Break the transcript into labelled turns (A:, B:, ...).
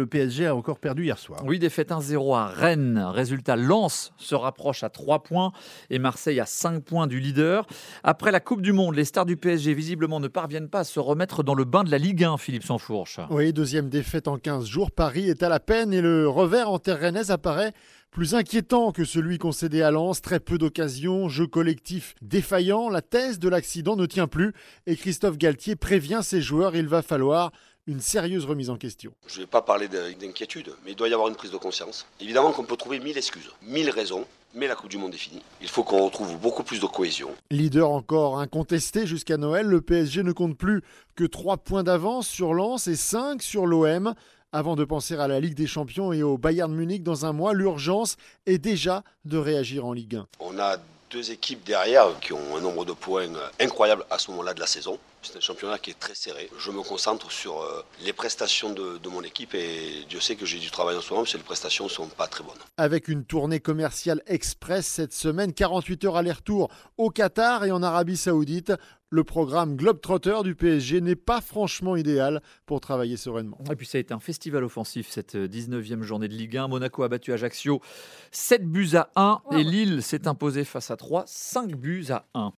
A: Le PSG a encore perdu hier soir.
B: Oui, défaite 1-0 à Rennes. Résultat, Lens se rapproche à 3 points et Marseille à 5 points du leader. Après la Coupe du Monde, les stars du PSG visiblement ne parviennent pas à se remettre dans le bain de la Ligue 1, Philippe Sansfourche.
C: Oui, deuxième défaite en 15 jours. Paris est à la peine et le revers en terre rennaise apparaît plus inquiétant que celui concédé à Lens. Très peu d'occasions, jeu collectif défaillant. La thèse de l'accident ne tient plus et Christophe Galtier prévient ses joueurs il va falloir une sérieuse remise en question.
D: Je ne vais pas parler d'inquiétude, mais il doit y avoir une prise de conscience. Évidemment qu'on peut trouver mille excuses, mille raisons, mais la Coupe du Monde est finie. Il faut qu'on retrouve beaucoup plus de cohésion.
C: Leader encore incontesté jusqu'à Noël, le PSG ne compte plus que 3 points d'avance sur Lens et 5 sur l'OM. Avant de penser à la Ligue des Champions et au Bayern Munich dans un mois, l'urgence est déjà de réagir en Ligue 1.
D: On a deux équipes derrière qui ont un nombre de points incroyable à ce moment-là de la saison. C'est un championnat qui est très serré. Je me concentre sur euh, les prestations de, mon équipe et Dieu sait que j'ai du travail en ce moment parce que les prestations ne sont pas très bonnes.
C: Avec une tournée commerciale express cette semaine, 48 heures aller-retour au Qatar et en Arabie Saoudite, le programme Globetrotter du PSG n'est pas franchement idéal pour travailler sereinement.
B: Et puis ça a été un festival offensif cette 19e journée de Ligue 1. Monaco a battu Ajaccio 7 buts à 1 et Lille s'est imposé face à 3 5 buts à 1.